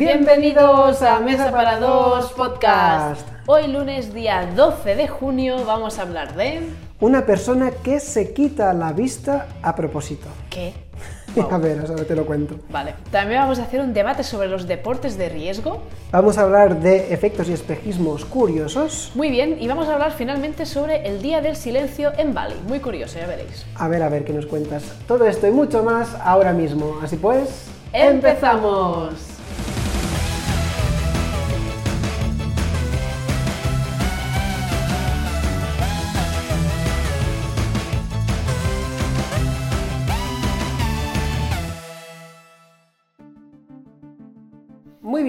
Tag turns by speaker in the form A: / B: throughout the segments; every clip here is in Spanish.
A: Bienvenidos a Mesa para Dos Podcast. Hoy lunes día 12 de junio vamos a hablar de...
B: Una persona que se quita la vista a propósito.
A: ¿Qué?
B: A ver, a ver, te lo cuento.
A: Vale. También vamos a hacer un debate sobre los deportes de riesgo.
B: Vamos a hablar de efectos y espejismos curiosos.
A: Muy bien, y vamos a hablar finalmente sobre el Día del Silencio en Bali. Muy curioso, ya veréis.
B: A ver, a ver, ¿qué nos cuentas? Todo esto y mucho más ahora mismo. Así pues...
A: ¡Empezamos!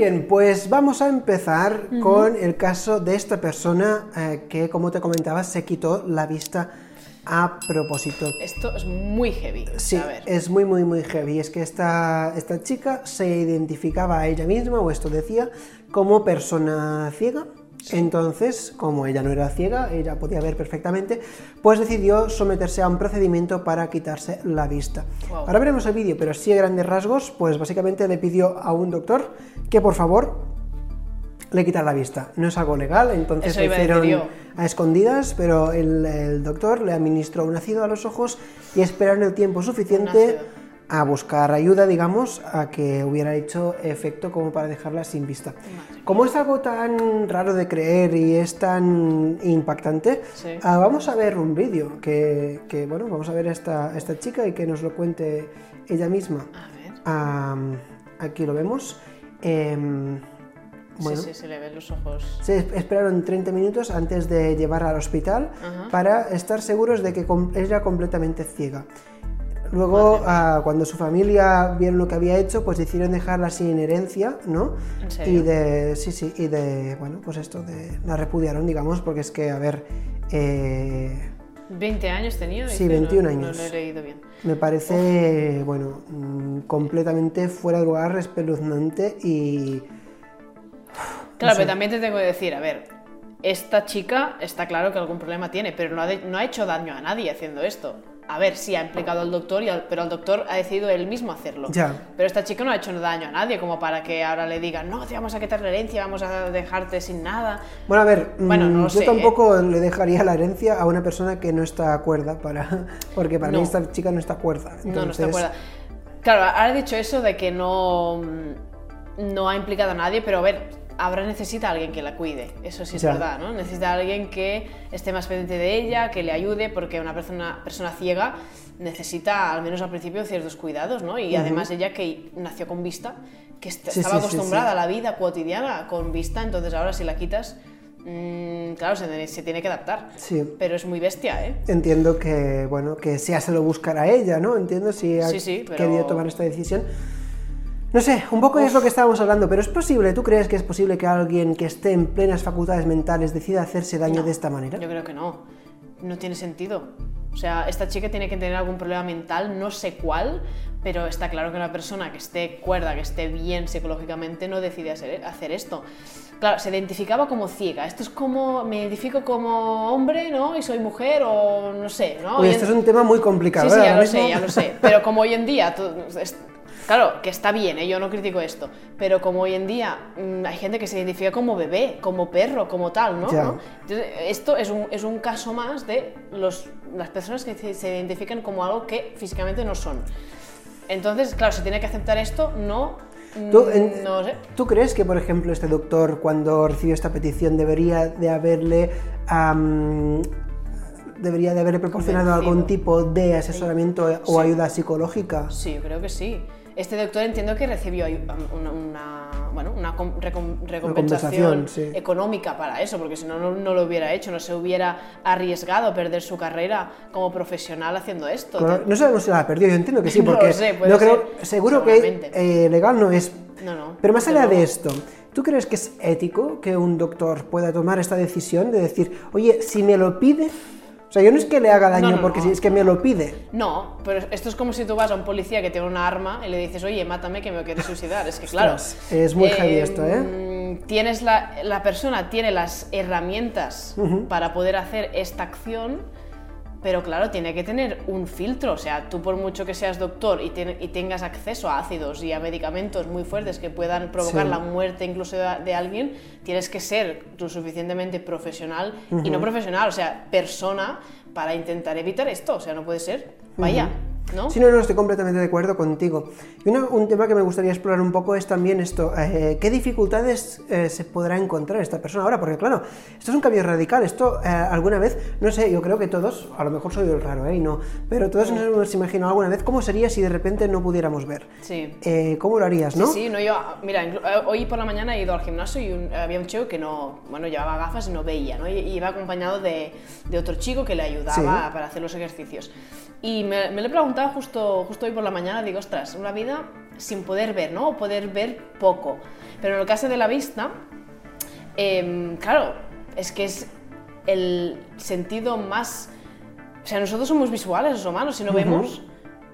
B: Bien, pues vamos a empezar con el caso de esta persona eh, que, como te comentaba, se quitó la vista a propósito.
A: Esto es muy heavy.
B: Sí,
A: a ver.
B: es muy, muy, muy heavy. Es que esta, esta chica se identificaba a ella misma, o esto decía, como persona ciega. Entonces, como ella no era ciega, ella podía ver perfectamente, pues decidió someterse a un procedimiento para quitarse la vista.
A: Wow.
B: Ahora veremos el vídeo, pero así a grandes rasgos, pues básicamente le pidió a un doctor que por favor le quitara la vista. No es algo legal, entonces lo
A: a
B: hicieron a escondidas, pero el, el doctor le administró un ácido a los ojos y esperaron el tiempo suficiente. A buscar ayuda, digamos, a que hubiera hecho efecto como para dejarla sin vista. Como es algo tan raro de creer y es tan impactante,
A: Sí.
B: ah, vamos a ver un vídeo que, que, bueno, vamos a ver a esta, esta chica y que nos lo cuente ella misma.
A: A ver.
B: Ah, aquí lo vemos. Em, bueno,
A: Sí, sí, se le ven los ojos.
B: se es- esperaron 30 minutos antes de llevarla al hospital
A: Ajá.
B: para estar seguros de que era completamente ciega. Luego, ah, cuando su familia vieron lo que había hecho, pues decidieron dejarla sin herencia, ¿no?
A: ¿En serio?
B: Y de, sí, sí, y de, bueno, pues esto, de, la repudiaron, digamos, porque es que, a ver, eh,
A: 20 años tenía.
B: Sí,
A: dice,
B: 21
A: no,
B: años.
A: No lo he leído bien.
B: me parece, bueno, mm, completamente fuera de lugar, espeluznante y...
A: Claro,
B: sé.
A: pero también te tengo que decir, a ver, esta chica está claro que algún problema tiene, pero no ha, de- no ha hecho daño a nadie haciendo esto. A ver, sí ha implicado al doctor, y al- pero el doctor ha decidido él mismo hacerlo.
B: Ya.
A: Pero esta chica no ha hecho daño a nadie, como para que ahora le digan, no, te vamos a quitar la herencia, vamos a dejarte sin nada.
B: Bueno, a ver,
A: Bueno,
B: mm,
A: no lo
B: yo
A: sé,
B: tampoco le dejaría la herencia a una persona que no está cuerda, para, porque para
A: No.
B: mí esta chica no está cuerda.
A: No, no está acuerdo. Claro, ahora he dicho eso de que no, no ha implicado a nadie, pero a ver, ahora necesita a alguien que la cuide, eso sí es
B: Ya.
A: verdad, ¿no? Necesita a alguien que esté más pendiente de ella, que le ayude, porque una persona, persona ciega necesita, al menos al principio, ciertos cuidados, ¿no? Y además ella que nació con vista, que estaba
B: sí, sí,
A: acostumbrada
B: sí.
A: a la vida cotidiana con vista, entonces ahora si la quitas, mm, claro, se, se tiene que adaptar.
B: Sí.
A: Pero es muy bestia, ¿eh?
B: Entiendo que, bueno, que sea se lo buscará ella, ¿no? Entiendo si ha querido tomar esta decisión. No sé, un poco es lo que estábamos hablando, pero es posible, ¿tú crees que es posible que alguien que esté en plenas facultades mentales decida hacerse daño
A: No,
B: de esta manera?
A: Yo creo que no. No tiene sentido. O sea, esta chica tiene que tener algún problema mental, no sé cuál, pero está claro que una persona que esté cuerda, que esté bien psicológicamente, no decide hacer, hacer esto. Claro, se identificaba como ciega. Esto es como, me identifico como hombre, ¿no? Y soy mujer, o no sé, ¿no? Hoy
B: esto
A: en-
B: es un tema muy complicado.
A: Sí, sí,
B: ¿eh?
A: ya lo sé, ya lo sé. Pero como hoy en día, tú- es- claro, que está bien, ¿eh? yo no critico esto, pero como hoy en día mm, hay gente que se identifica como bebé, como perro, como tal, ¿no?
B: Ya.
A: ¿No? Entonces, esto es un, es un caso más de los, las personas que se- se identifican como algo que físicamente no son. Entonces, claro, se tiene que aceptar esto, no... mm,
B: ¿Tú, en-
A: no sé.
B: ¿Tú crees que, por ejemplo, este doctor, cuando recibió esta petición, debería de haberle, debería de haberle proporcionado
A: Convencido.
B: algún tipo de asesoramiento o ayuda psicológica?
A: Sí, yo creo que sí. Este doctor entiendo que recibió una, una- bueno, una com- recom- recompensación
B: sí.
A: económica para eso, porque si no, no, no lo hubiera hecho, no se hubiera arriesgado a perder su carrera como profesional haciendo esto.
B: Claro, No sabemos si la ha perdido, yo entiendo que sí, porque
A: sé,
B: no creo,
A: ser,
B: seguro que eh, legal no es.
A: No, no,
B: Pero más allá de esto, ¿tú crees que es ético que un doctor pueda tomar esta decisión de decir, oye, si me lo pide, O sea, yo no es que le haga daño
A: No, no,
B: porque
A: no.
B: si es que me lo pide.
A: No, pero esto es como si tú vas a un policía que tiene una arma y le dices, oye, mátame que me quiero suicidar. Es que claro.
B: Ostras, es muy heavy esto, ¿eh?
A: mm, Tienes la, la persona tiene las herramientas para poder hacer esta acción, pero claro, tiene que tener un filtro. O sea, tú por mucho que seas doctor y, y tengas acceso a ácidos y a medicamentos muy fuertes que puedan provocar
B: Sí.
A: la muerte incluso de, de alguien, tienes que ser lo suficientemente profesional y no profesional, o sea, persona para intentar evitar esto. O sea, no puede ser. Vaya, ¿no?
B: Sí, no, no, estoy completamente de acuerdo contigo. Y una- un tema que me gustaría explorar un poco es también esto, eh, ¿qué dificultades eh, se podrá encontrar esta persona ahora? Porque claro, esto es un cambio radical, esto eh, alguna vez, no sé, yo creo que todos, a lo mejor soy el raro, ¿eh? Y no, pero todos nos hemos imaginado alguna vez cómo sería si de repente no pudiéramos ver.
A: Sí.
B: ¿Cómo lo harías, no?
A: Sí, sí, no, yo, mira, hoy por la mañana he ido al gimnasio y un- había un chico que no, bueno, llevaba gafas y no veía, ¿no? Y, iba acompañado de, de otro chico que le ayudaba
B: Sí.
A: para hacer los ejercicios. Y me, me lo he preguntado justo, justo hoy por la mañana, digo, ostras, una vida sin poder ver, ¿no? O poder ver poco. Pero en el caso de la vista, em, claro, es que es el sentido más... O sea, nosotros somos visuales los humanos, si no vemos,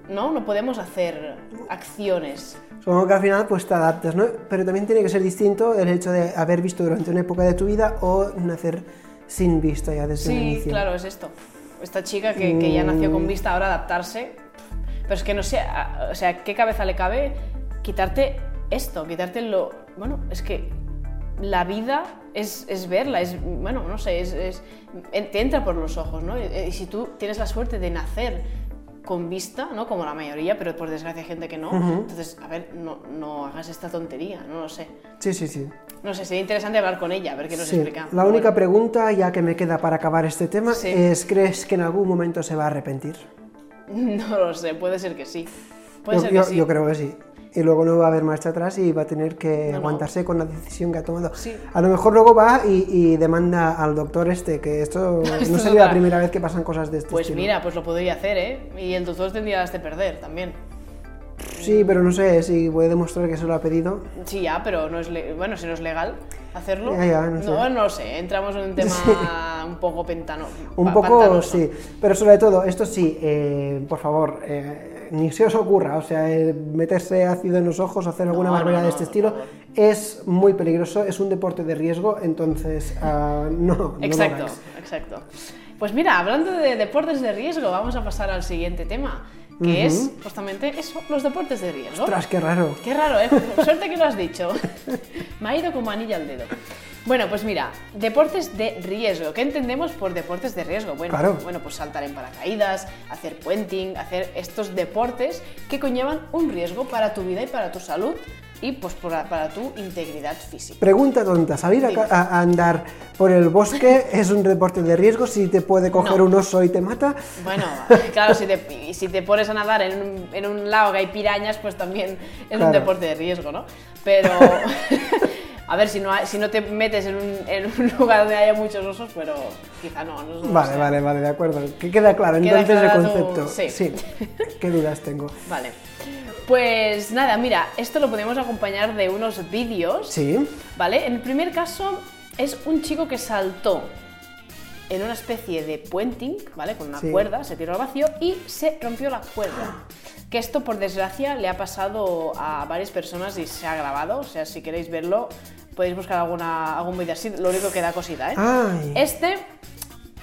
A: ¿no? No podemos hacer acciones.
B: Supongo que al final pues te adaptas, ¿no? Pero también tiene que ser distinto el hecho de haber visto durante una época de tu vida o nacer sin vista ya desde el
A: Sí,
B: inicio.
A: claro, es esto. Esta chica que, que ya nació con vista, ahora adaptarse. Pero es que no sé, o sea, ¿qué cabeza le cabe quitarte esto? Quitarte lo. Bueno, es que la vida es, es verla, es. Bueno, no sé, es, es- en- te entra por los ojos, ¿no? Y, y si tú tienes la suerte de nacer con vista, ¿no? Como la mayoría, pero por desgracia hay gente que no. Entonces, a ver, no, no hagas esta tontería, no lo sé.
B: Sí, sí, sí.
A: No sé, sería interesante hablar con ella, a ver qué nos
B: Sí,
A: explica.
B: La única pregunta, ya que me queda para acabar este tema,
A: Sí.
B: es ¿crees que en algún momento se va a arrepentir?
A: No lo sé, puede ser que sí. Puede
B: Yo,
A: ser que
B: yo-
A: sí.
B: yo creo que sí. Y luego no va a haber marcha atrás y va a tener que
A: No, no.
B: aguantarse con la decisión que ha tomado.
A: Sí.
B: A lo mejor luego va y, y demanda al doctor este, que esto no sería la primera vez que pasan cosas de este
A: Pues
B: estilo.
A: mira, pues lo podría hacer, ¿eh? Y el doctor tendría las de perder también.
B: Sí, pero no sé si puede demostrar que se lo ha pedido.
A: Sí, ya, pero no es le- bueno, si no es legal hacerlo.
B: Ya, ya, no sé.
A: no, no sé, entramos en un tema un poco pentano.
B: Un poco,
A: pantanoso.
B: sí. Pero sobre todo, esto sí, eh, por favor, eh, ni se os ocurra. O sea, eh, meterse ácido en los ojos o hacer alguna
A: No, no,
B: barbaridad de
A: no,
B: este
A: por
B: estilo es muy peligroso, es un deporte de riesgo, entonces ah, no,
A: Exacto, exacto. Pues mira, hablando de deportes de riesgo, vamos a pasar al siguiente tema, que es justamente eso, los deportes de riesgo.
B: Ostras, qué raro.
A: Qué raro, ¿eh? Suerte que lo has dicho. Me ha ido como anilla al dedo. Bueno, pues mira, deportes de riesgo. ¿Qué entendemos por deportes de riesgo? Bueno,
B: Claro.
A: bueno, pues saltar en paracaídas, hacer puenting, hacer estos deportes que conllevan un riesgo para tu vida y para tu salud y pues para, para tu integridad física.
B: Pregunta tonta, ¿salir a, a- andar por el bosque es un deporte de riesgo si te puede coger
A: No.
B: un oso y te mata?
A: Bueno, claro, si te, si te pones a nadar en un, en un lago que hay pirañas, pues también es un
B: Claro.
A: deporte de riesgo, ¿no? Pero, a ver, si no, si no te metes en un, en un lugar donde haya muchos osos, pero quizá no. no, no
B: Vale, vale, vale, de acuerdo. Que queda claro
A: Queda
B: entonces
A: clara
B: el
A: tu-
B: concepto.
A: sí.
B: qué dudas tengo.
A: Vale. Pues nada, mira, esto lo podemos acompañar de unos vídeos,
B: Sí,
A: ¿vale? En el primer caso es un chico que saltó en una especie de puenting, ¿vale? Con una
B: Sí.
A: cuerda, se tiró al vacío y se rompió la cuerda. Que esto, por desgracia, le ha pasado a varias personas y se ha grabado. O sea, si queréis verlo, podéis buscar alguna, algún vídeo así. Lo único que da cosita, ¿eh?
B: Ay.
A: Este,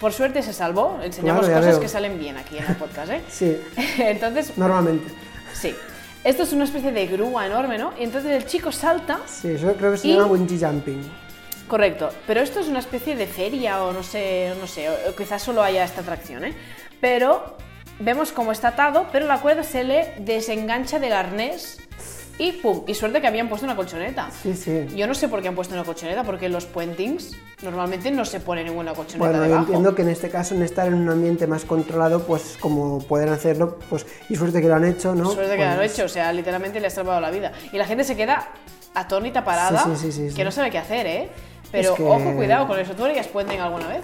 A: por suerte, se salvó. Enseñamos
B: Claro,
A: cosas
B: veo.
A: que salen bien aquí en el podcast, ¿eh?
B: sí,
A: Entonces,
B: normalmente.
A: sí. Esto es una especie de grúa enorme, ¿no? Y entonces el chico salta
B: Sí, eso creo que se
A: Y-
B: llama bungee jumping.
A: Correcto, pero esto es una especie de feria o no sé, no sé, o- quizás solo haya esta atracción, ¿eh? Pero vemos cómo está atado, pero la cuerda se le desengancha del arnés y ¡pum! Y suerte que habían puesto una colchoneta.
B: Sí, sí.
A: Yo no sé por qué han puesto una colchoneta, porque los puentings normalmente no se pone ninguna colchoneta
B: Bueno, yo
A: debajo.
B: entiendo que en este caso, en estar en un ambiente más controlado, pues como pueden hacerlo, pues y suerte que lo han hecho, ¿no?
A: Suerte que lo han
B: Pues,
A: hecho, o sea, literalmente le ha salvado la vida. Y la gente se queda atónita parada,
B: Sí, sí, sí,
A: que no sabe qué hacer, ¿eh? Pero
B: Es que-
A: ojo, cuidado con eso. ¿Tú harías puenting alguna vez?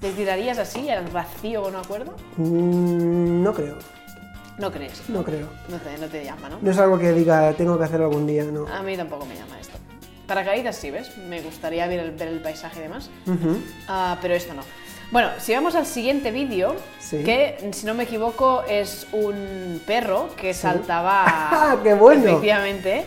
A: ¿Te tirarías así al vacío con una cuerda?
B: mm, no creo,
A: No crees.
B: no creo.
A: No te, no te llama, ¿no?
B: No es algo que diga, tengo que hacerlo algún día, ¿no?
A: A mí tampoco me llama esto. Paracaídas sí, ¿ves? Me gustaría ver el, ver el paisaje y demás. Ah, pero esto no. Bueno, si vamos al siguiente vídeo,
B: Sí.
A: que si no me equivoco es un perro que saltaba.
B: ¡Ah, qué bueno!
A: Efectivamente.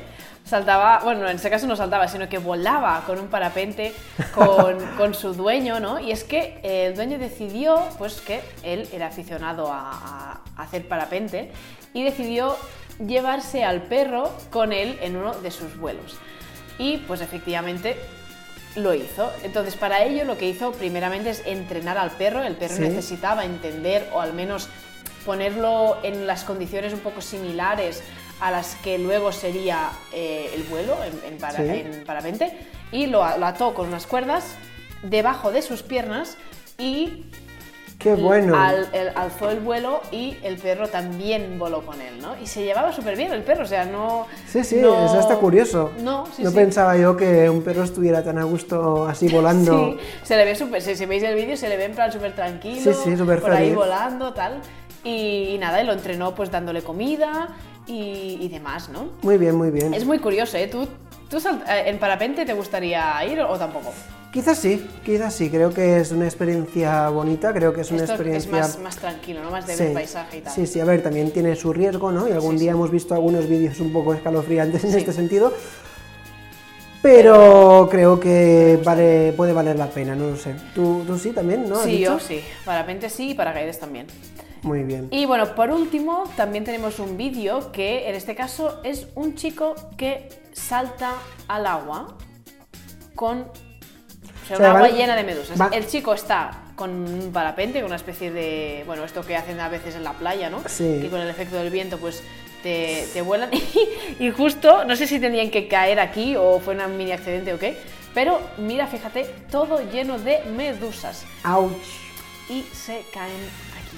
A: Saltaba, bueno, en este caso no saltaba, sino que volaba con un parapente con, con su dueño, ¿no? Y es que el dueño decidió, pues que él era aficionado a, a hacer parapente y decidió llevarse al perro con él en uno de sus vuelos. Y pues efectivamente lo hizo. Entonces, para ello lo que hizo primeramente es entrenar al perro. El perro
B: Sí.
A: necesitaba entender o al menos ponerlo en las condiciones un poco similares a las que luego sería eh, el vuelo en, en para-
B: Sí.
A: en parapente. Y lo, ató con unas cuerdas debajo de sus piernas y
B: Qué bueno.
A: al- el- alzó el vuelo y el perro también voló con él, ¿no? Y se llevaba súper bien el perro, o sea, no...
B: Sí, sí,
A: no-
B: eso está curioso.
A: No, sí,
B: no
A: sí.
B: pensaba yo que un perro estuviera tan a gusto así volando.
A: Sí, se le ve súper, si, si veis el vídeo se le ve en plan súper tranquilo,
B: Sí, sí, súper
A: por ahí volando, tal. Y, y nada, y lo entrenó pues dándole comida y, y demás, ¿no?
B: Muy bien, muy bien.
A: Es muy curioso, ¿eh? ¿Tú, tú eh, en parapente te gustaría ir o, tampoco?
B: Quizás sí, quizás sí. Creo que es una experiencia bonita, creo que es una
A: Esto
B: experiencia...
A: es más, más tranquilo, ¿no? Más de ver paisaje y tal.
B: Sí, sí, a ver, también tiene su riesgo, ¿no? Y algún
A: Sí,
B: día
A: sí.
B: hemos visto algunos vídeos un poco escalofriantes en
A: Sí.
B: este sentido. Pero creo que vale, puede valer la pena, no lo sé. ¿Tú, tú sí también, no? ¿Has
A: Sí,
B: dicho?
A: yo sí. Parapente sí y paracaídas también.
B: Muy bien.
A: Y bueno, por último, también tenemos un vídeo que en este caso es un chico que salta al agua con o sea,
B: O sea,
A: un agua llena de medusas.
B: va-
A: El chico está con un parapente, con una especie de, bueno, esto que hacen a veces en la playa, ¿no?
B: Sí.
A: Que con el efecto del viento, pues te, te vuelan. y justo, no sé si tenían que caer aquí o fue un mini accidente o qué, pero mira, fíjate, todo lleno de medusas
B: ¡Auch!
A: y se caen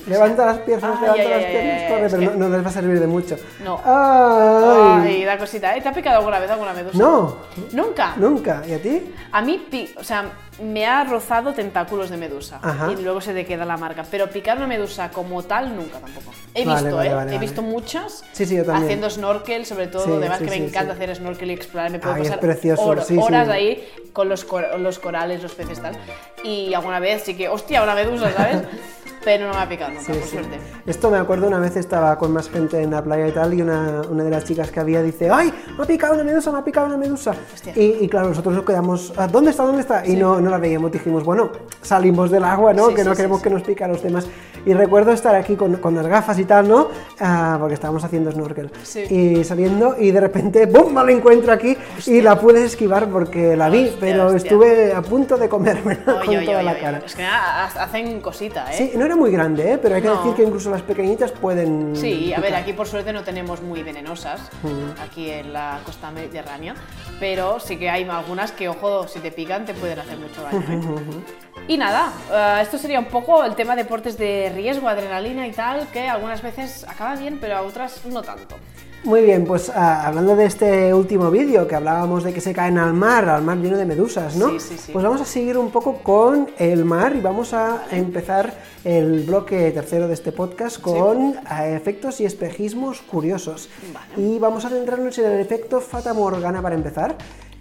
B: Levanta las piernas,
A: ay,
B: levanta
A: ay,
B: las
A: ay,
B: piernas, corre, pero no, no les va a servir de mucho.
A: No.
B: ¡Ay!
A: Ay, da cosita. ¿eh? ¿Te ha picado alguna vez alguna medusa?
B: No,
A: ¿Nunca?
B: nunca. ¿Y a ti?
A: A mí, o sea, me ha rozado tentáculos de medusa
B: Ajá.
A: y luego se te queda la marca. Pero picar una medusa como tal, nunca tampoco. He
B: Vale,
A: visto,
B: vale,
A: ¿eh?
B: vale,
A: He visto muchas
B: Sí, sí, yo también.
A: haciendo snorkel, sobre todo.
B: Sí,
A: además
B: sí,
A: que
B: sí,
A: me encanta hacer snorkel y explorar. Me puedo
B: Ay, es
A: pasar
B: precioso,
A: hor- horas ahí con los, cor- los corales, los peces tal. Y alguna vez sí que, hostia, una medusa, ¿sabes? Pero no me ha picado nunca,
B: Sí,
A: por
B: sí.
A: suerte.
B: Esto me acuerdo una vez estaba con más gente en la playa y tal y una, una de las chicas que había dice ¡Ay! Me ha picado una medusa, me ha picado una medusa.
A: Hostia.
B: Y, y claro, nosotros nos quedamos "¿Ah, ¿Dónde está? ¿Dónde está? Y no, no la veíamos. Dijimos, bueno, salimos del agua, ¿no?
A: Sí,
B: que
A: sí,
B: no
A: sí,
B: queremos
A: sí.
B: que nos pique a los demás. Y recuerdo estar aquí con, con las gafas y tal, ¿no? Ah, porque estábamos haciendo snorkel.
A: Sí.
B: Y saliendo y de repente ¡Bum! Me la encuentro aquí y la pude esquivar porque la vi,
A: Hostia,
B: pero
A: hostia.
B: estuve a punto de comérmela
A: Oye,
B: con
A: oye,
B: toda la cara.
A: Es que ha- hacen cosita, ¿eh?
B: Sí, no era muy grande, ¿eh? pero hay que
A: No.
B: decir que incluso las pequeñitas pueden.
A: Sí, a ver, aquí por suerte no tenemos muy venenosas, aquí en la costa mediterránea, pero sí que hay algunas que, ojo, si te pican te pueden hacer mucho daño. ¿eh? Y nada, eh, esto sería un poco el tema deportes de riesgo, adrenalina y tal, que algunas veces acaba bien, pero a otras no tanto.
B: Muy bien, pues ah, hablando de este último vídeo que hablábamos de que se caen al mar, al mar lleno de medusas, ¿no?
A: Sí, sí, sí.
B: Pues vamos a seguir un poco con el mar y vamos a empezar el bloque tercero de este podcast con ah, efectos y espejismos curiosos.
A: Vale.
B: Y vamos a centrarnos en el efecto Fata Morgana para empezar.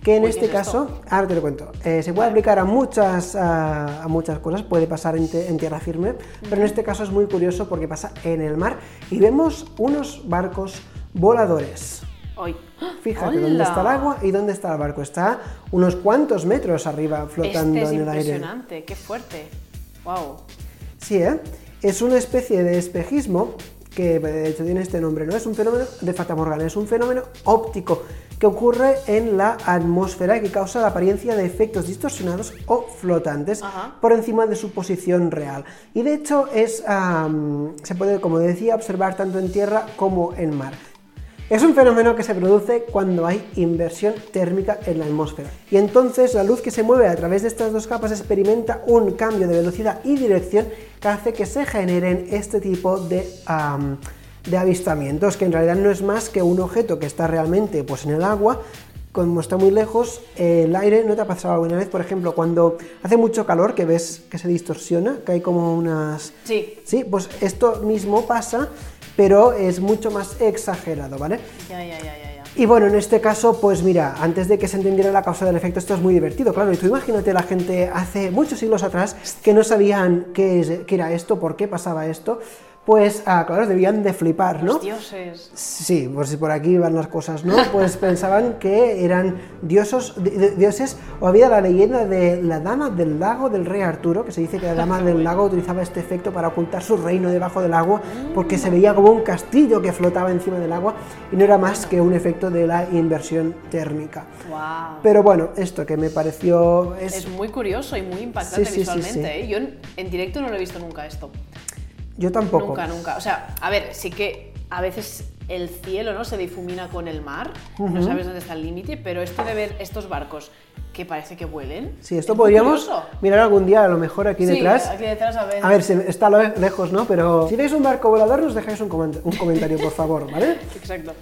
B: Que en
A: Uy,
B: este
A: ¿qué es
B: caso, ahora te lo cuento, eh, se puede aplicar a muchas, a, a muchas cosas, puede pasar en, te- en tierra firme, pero en este caso es muy curioso porque pasa en el mar y vemos unos barcos voladores.
A: Hoy.
B: Fíjate dónde está el agua y dónde está el barco. Está unos cuantos metros arriba flotando
A: Este es
B: en el aire.
A: impresionante, qué fuerte. Wow.
B: Sí, ¿eh? Es una especie de espejismo que de hecho tiene este nombre, ¿no? Es un fenómeno de fatamorgana, es un fenómeno óptico que ocurre en la atmósfera y que causa la apariencia de efectos distorsionados o flotantes
A: Ajá.
B: por encima de su posición real. Y de hecho es, se puede, como decía, observar tanto en tierra como en mar. Es un fenómeno que se produce cuando hay inversión térmica en la atmósfera. Y entonces la luz que se mueve a través de estas dos capas experimenta un cambio de velocidad y dirección que hace que se generen este tipo de, de avistamientos, que en realidad no es más que un objeto que está realmente pues, en el agua. Como está muy lejos, el aire, ¿no te ha pasado alguna vez, por ejemplo, cuando hace mucho calor, que ves que se distorsiona, que hay como unas...
A: Sí.
B: Sí, pues esto mismo pasa, pero es mucho más exagerado, ¿vale?
A: Ya, ya, ya, ya.
B: Y bueno, en este caso, pues mira, antes de que se entendiera la causa del efecto, esto es muy divertido, claro. Y tú imagínate la gente hace muchos siglos atrás que no sabían qué, es- qué era esto, por qué pasaba esto. Pues, ah, claro, debían de flipar, ¿no?
A: Los dioses.
B: Sí, por si por aquí van las cosas, ¿no? Pues pensaban que eran diosos, di- di- dioses, o había la leyenda de la dama del lago del rey Arturo, que se dice que la dama del lago utilizaba este efecto para ocultar su reino debajo del agua, porque se veía como un castillo que flotaba encima del agua y no era más que un efecto de la inversión térmica.
A: Wow.
B: Pero bueno, esto que me pareció es,
A: Es muy curioso y muy impactante
B: Sí, sí, sí,
A: visualmente.
B: sí.
A: ¿eh? Yo en, en directo no lo he visto nunca esto.
B: Yo tampoco.
A: Nunca, nunca. O sea, a ver, sí que a veces el cielo no se difumina con el mar, no sabes dónde está el límite, pero esto de ver estos barcos que parece que vuelen.
B: Sí, esto
A: es
B: podríamos mirar algún día a lo mejor aquí
A: Sí,
B: detrás.
A: aquí detrás a ver.
B: A ver, está lejos, ¿no? Pero si veis un barco volador, nos dejáis un, coment- un comentario, por favor, ¿vale?
A: Exacto.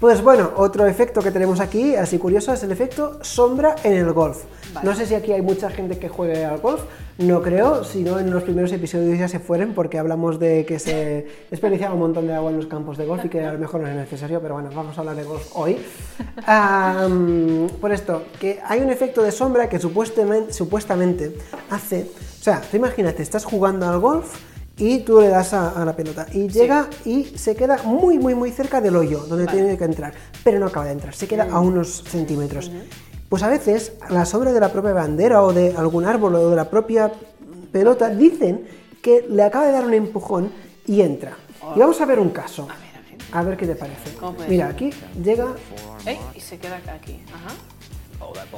B: Pues bueno, otro efecto que tenemos aquí, así curioso, es el efecto sombra en el golf.
A: Vale.
B: No sé si aquí hay mucha gente que juegue al golf, no creo, si no en los primeros episodios ya se fueron porque hablamos de que se desperdiciaba un montón de agua en los campos de golf y que a lo mejor no es necesario, pero bueno, vamos a hablar de golf hoy. Por esto, que hay un efecto de sombra que supuestamente, supuestamente hace, o sea, tú imagínate, estás jugando al golf y tú le das a, a la pelota y llega y se queda muy, muy, muy cerca del hoyo donde
A: Vale.
B: tiene que entrar, pero no acaba de entrar, se queda a unos centímetros. Pues a veces la sombra de la propia bandera o de algún árbol o de la propia pelota dicen que le acaba de dar un empujón y entra. Y vamos a ver un caso.
A: A ver, a ver.
B: A ver qué te parece.
A: ¿Cómo puede
B: Mira, aquí llega
A: y se queda aquí. Ajá.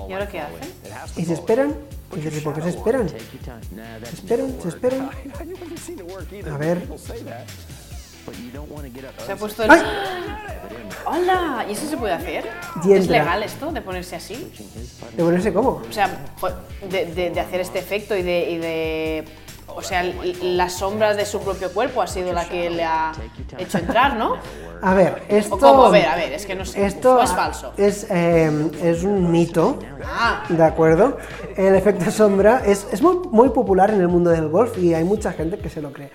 A: ¿Y ahora qué hacen?
B: y se esperan. Y ¿por qué se esperan? Se esperan, se esperan. A ver.
A: Se ha puesto el...
B: ¡Ay!
A: ¡Hola! ¿Y eso se puede hacer?
B: Y
A: ¿Es
B: entra.
A: legal esto de ponerse así?
B: ¿De ponerse cómo?
A: O sea, de, de- de hacer este efecto y de, y de- O sea, l- la sombra de su propio cuerpo ha sido la que le ha hecho entrar, ¿no?
B: A ver, esto.
A: ¿O cómo? A ver, a ver, es que no sé.
B: Esto
A: ¿O es falso?
B: Es, eh, es un mito.
A: Ah,
B: ¿De acuerdo? El efecto sombra es, es muy, muy popular en el mundo del golf y hay mucha gente que se lo cree.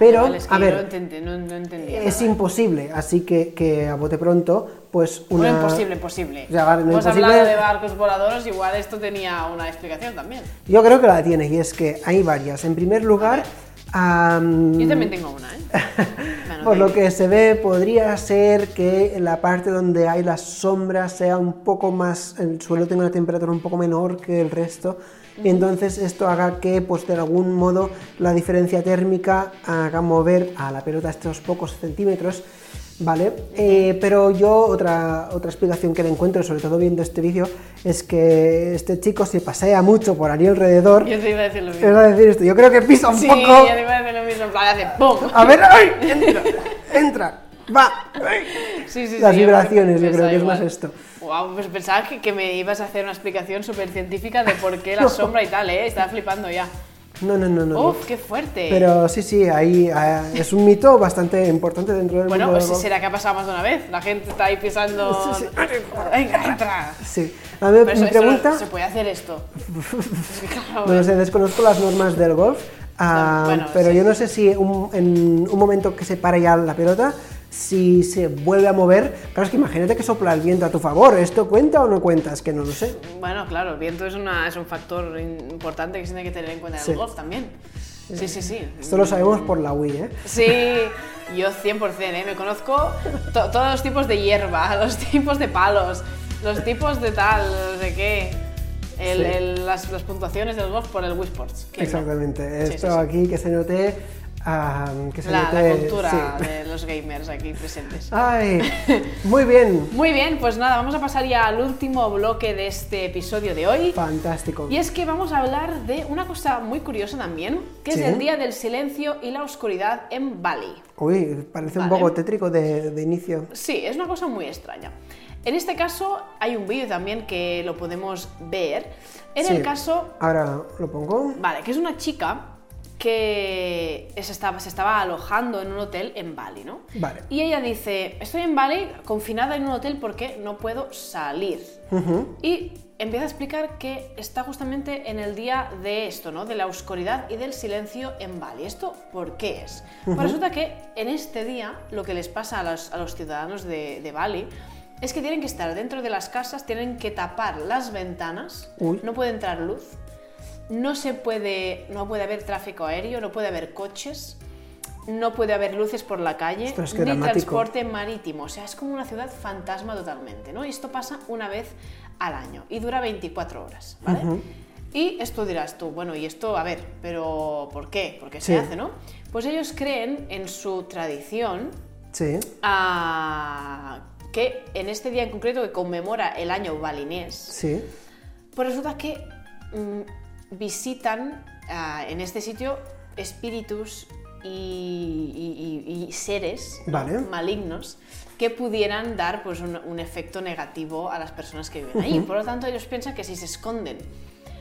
B: Pero,
A: vale, es que
B: a ver,
A: entendí, no, no
B: es imposible, así que, que a bote pronto, pues una...
A: Bueno, imposible, imposible.
B: Ya, vale, no
A: Hemos
B: imposible-
A: hablado de barcos voladores, igual esto tenía una explicación también.
B: Yo creo que la tiene y es que hay varias. En primer lugar, am,
A: Yo también tengo una, ¿eh? Bueno,
B: por lo que se ve, podría ser que la parte donde hay las sombras sea un poco más, el suelo tenga una temperatura un poco menor que el resto, y entonces esto haga que, pues de algún modo, la diferencia térmica haga mover a la pelota estos pocos centímetros, ¿vale? Eh, pero yo, otra, otra explicación que le encuentro, sobre todo viendo este vídeo, es que este chico se pasea mucho por allí alrededor.
A: Yo te iba a decir lo mismo.
B: decir esto, yo creo que pisa un
A: Sí,
B: poco.
A: yo te iba a decir lo mismo. en plan, hace ¡pum!
B: A ver, ¡ay! Entra, entra, va. ¡ay!
A: Sí, sí, sí,
B: Las
A: yo
B: vibraciones, yo creo que es más esto.
A: Wow, pues pensaba que, que me ibas a hacer una explicación súper científica de por qué la sombra y tal, ¿eh? Estaba flipando ya.
B: No, no, no, no. no.
A: Uf, qué fuerte.
B: Pero sí, sí, ahí ah, es un mito bastante importante dentro del
A: bueno,
B: mundo
A: pues
B: del golf.
A: será que ha pasado más de una vez. La gente está ahí pisando.
B: Sí, sí.
A: Venga, entra.
B: Sí. A ver, mi
A: no-
B: pregunta,
A: ¿Se puede hacer esto? Es que, claro,
B: no sé, desconozco las normas del golf, ah,
A: No, bueno,
B: pero
A: sí.
B: yo no sé si un- en un momento que se para ya la pelota, si se vuelve a mover, claro, es que imagínate que sopla el viento a tu favor, ¿esto cuenta o no cuenta? Es que no lo sé.
A: Bueno, claro, el viento es, una, es un factor importante que se tiene que tener en cuenta en
B: Sí.
A: el golf también. Sí, sí, sí.
B: Esto lo sabemos por la Wii, ¿eh?
A: Sí, yo 100%, ¿eh? Me conozco to- todos los tipos de hierba, los tipos de palos, los tipos de tal, no sé qué. El-
B: Sí.
A: el- las, las puntuaciones del golf por el Wii Sports. ¿quién no?
B: Exactamente.
A: Sí,
B: Esto
A: sí, sí.
B: aquí que se note, ah, que se
A: La,
B: note,
A: la cultura
B: sí.
A: de los gamers aquí presentes.
B: Ay, muy bien,
A: Muy bien, pues nada, vamos a pasar ya al último bloque de este episodio de hoy.
B: fantástico.
A: Y es que vamos a hablar de una cosa muy curiosa también, que
B: Sí.
A: es el Día del Silencio y la Oscuridad en Bali.
B: Uy, parece un poco tétrico de, de inicio.
A: Sí, es una cosa muy extraña. En este caso hay un vídeo también que lo podemos ver. En
B: Sí.
A: el caso,
B: Ahora lo pongo.
A: vale, que es una chica que se estaba, se estaba alojando en un hotel en Bali, ¿no?
B: Vale.
A: Y ella dice, estoy en Bali confinada en un hotel porque no puedo salir. Y empieza a explicar que está justamente en el día de esto, ¿no? De la oscuridad y del silencio en Bali. ¿Esto por qué es? Pues resulta que en este día lo que les pasa a los, a los ciudadanos de, de Bali es que tienen que estar dentro de las casas, tienen que tapar las ventanas,
B: Uy.
A: no puede entrar luz, no se puede, no puede haber tráfico aéreo, no puede haber coches. no puede haber luces por la calle
B: Ostras,
A: ni
B: dramático.
A: transporte marítimo. O sea, es como una ciudad fantasma totalmente, ¿no? Y esto pasa una vez al año y dura 24 horas, ¿vale? Y esto dirás tú, bueno, y esto, a ver, pero ¿por qué? ¿Por qué se hace, no? Pues ellos creen en su tradición
B: Sí,
A: ah, que en este día en concreto que conmemora el año balinés,
B: sí.
A: pues resulta que mm, visitan ah, en este sitio espíritus y, y- y- y seres malignos que pudieran dar pues, un, un efecto negativo a las personas que viven ahí. Por lo tanto, ellos piensan que si se esconden,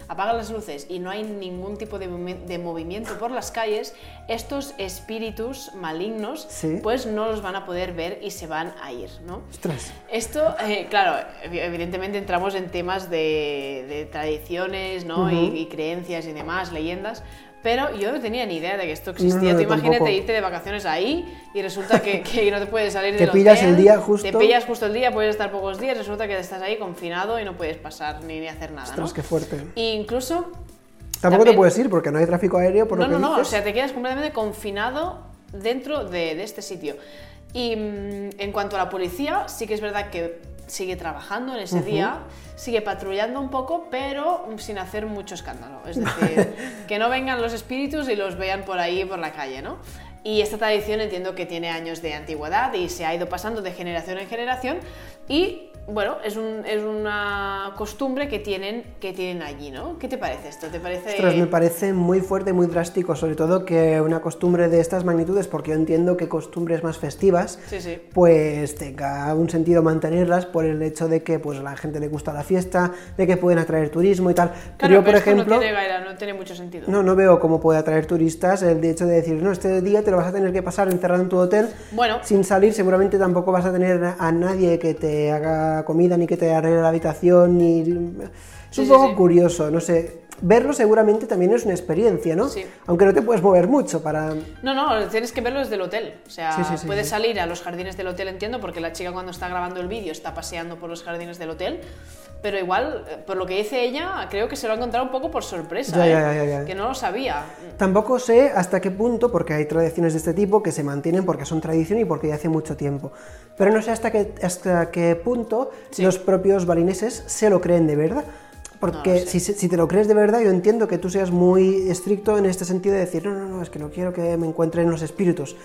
A: apagan las luces y no hay ningún tipo de, de movimiento por las calles, estos espíritus malignos
B: Sí.
A: pues no los van a poder ver y se van a ir, ¿no?
B: Ostras.
A: Esto, eh, claro, evi- evidentemente entramos en temas de, de tradiciones, ¿no? y, y creencias y demás, leyendas, pero yo no tenía ni idea de que esto existía.
B: No,
A: Tú imagínate
B: tampoco.
A: irte de vacaciones ahí y resulta que, que no te puedes salir
B: Te
A: del
B: pillas
A: hotel,
B: el día justo.
A: Te pillas justo el día, puedes estar pocos días, resulta que estás ahí confinado y no puedes pasar ni, ni hacer nada,
B: Ostras,
A: ¿no?
B: qué fuerte.
A: E incluso
B: Tampoco te puedes ir porque no hay tráfico aéreo, por
A: no,
B: lo que
A: no, no, o
B: dices.
A: sea, te quedas completamente confinado dentro de, de este sitio. Y mm, en cuanto a la policía, sí que es verdad que sigue trabajando en ese día, sigue patrullando un poco, pero sin hacer mucho escándalo. Es decir, que no vengan los espíritus y los vean por ahí, por la calle, ¿no? Y esta tradición entiendo que tiene años de antigüedad y se ha ido pasando de generación en generación y bueno, es, un- es una costumbre que tienen, que tienen allí, ¿no? ¿Qué te parece esto? ¿Te parece...?
B: Ostras, me parece muy fuerte muy drástico, sobre todo que una costumbre de estas magnitudes, porque yo entiendo que costumbres más festivas,
A: Sí, sí.
B: pues tenga un sentido mantenerlas por el hecho de que pues a la gente le gusta la fiesta, de que pueden atraer turismo y tal. Pero
A: Claro,
B: yo, por
A: pero esto
B: ejemplo,
A: no tiene, gaira- no tiene mucho sentido.
B: no, no veo cómo puede atraer turistas el hecho de decir, no, este día te lo vas a tener que pasar encerrado en tu hotel
A: Bueno.
B: sin salir, seguramente tampoco vas a tener a nadie que te haga comida ni que te arregle la habitación, ni... Es
A: Sí,
B: un poco
A: sí.
B: curioso, no sé. Verlo seguramente también es una experiencia, ¿no?
A: Sí.
B: Aunque no te puedes mover mucho para...
A: No, no, tienes que verlo desde el hotel. O sea, puedes salir a los jardines del hotel, entiendo, porque la chica cuando está grabando el vídeo está paseando por los jardines del hotel. Pero igual, eh, por lo que dice ella, creo que se lo ha encontrado un poco por sorpresa.
B: Ya,
A: ¿eh?
B: ya, ya, ya.
A: Que no lo sabía.
B: Tampoco sé hasta qué punto, porque hay tradiciones de este tipo que se mantienen porque son tradición y porque ya hace mucho tiempo. Pero no sé hasta qué, hasta qué punto
A: Sí.
B: los propios balineses se lo creen de verdad. Porque
A: No lo sé.
B: si, si te lo crees de verdad, yo entiendo que tú seas muy estricto en este sentido de decir, no, no, no, es que no quiero que me encuentren los espíritus.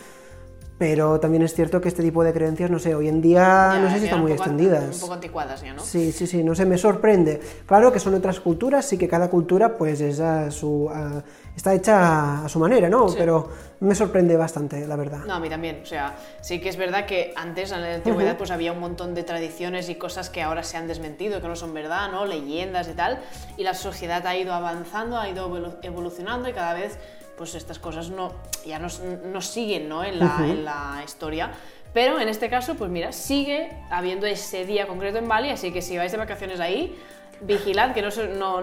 B: Pero también es cierto que este tipo de creencias, no sé, hoy en día
A: Ya,
B: no sé si están muy
A: poco-
B: extendidas.
A: Un poco anticuadas ya, ¿no?
B: Sí, sí, sí, no sé, me sorprende. Claro que son otras culturas, sí que cada cultura pues es a su, a- está hecha a su manera, ¿no? Pero me sorprende bastante, la verdad.
A: No, a mí también. O sea, sí que es verdad que antes, en la antigüedad, pues había un montón de tradiciones y cosas que ahora se han desmentido, que no son verdad, ¿no? Leyendas y tal. Y la sociedad ha ido avanzando, ha ido evolu- evolucionando y cada vez, pues estas cosas no, ya no, s- no siguen, ¿no? En la, en la historia. Pero en este caso, pues mira, sigue habiendo ese día concreto en Bali, así que si vais de vacaciones ahí, vigilad que no, no,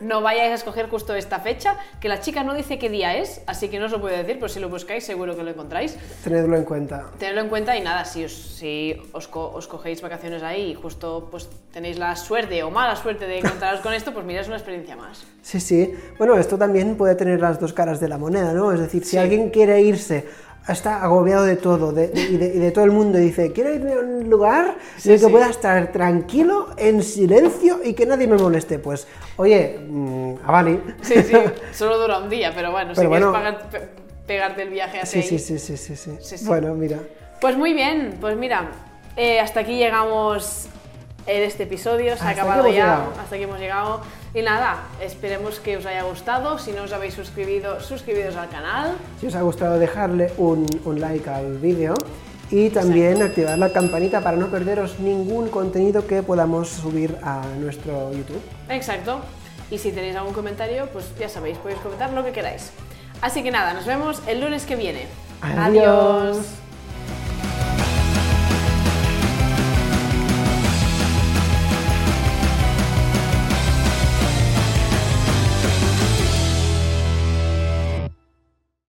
A: no, vayáis a escoger justo esta fecha, que la chica no dice qué día es, así que no os lo puedo decir, pero si lo buscáis seguro que lo encontráis.
B: Tenedlo en cuenta.
A: Tenedlo en cuenta y nada, si os, si os, co- os cogéis vacaciones ahí y justo pues tenéis la suerte o mala suerte de encontraros con esto, pues mira, es una experiencia más.
B: Sí, sí. Bueno, esto también puede tener las dos caras de la moneda, ¿no? Es decir, si
A: Sí.
B: alguien quiere irse, está agobiado de todo de- de- y, de, y de todo el mundo, y dice, quiero irme a un lugar
A: Sí,
B: en el que
A: sí.
B: pueda estar tranquilo, en silencio y que nadie me moleste. Pues, oye, mm, a Bali.
A: Sí, sí, solo dura un día, pero bueno,
B: Pero
A: si
B: bueno.
A: quieres pagar- pe- pegarte el viaje hacia
B: Sí, sí, sí, sí, sí, sí. Bueno, mira.
A: Pues muy bien, pues mira, eh, hasta aquí llegamos en este episodio, se
B: Hasta
A: ha acabado ya,
B: llegado.
A: hasta aquí hemos llegado. Y nada, esperemos que os haya gustado, si no os habéis suscribido, suscribiros al canal.
B: Si os ha gustado, dejarle un, un like al vídeo y también activar la campanita para no perderos ningún contenido que podamos subir a nuestro YouTube.
A: Exacto. Y si tenéis algún comentario, pues ya sabéis, podéis comentar lo que queráis. Así que nada, nos vemos el lunes que viene.
B: Adiós.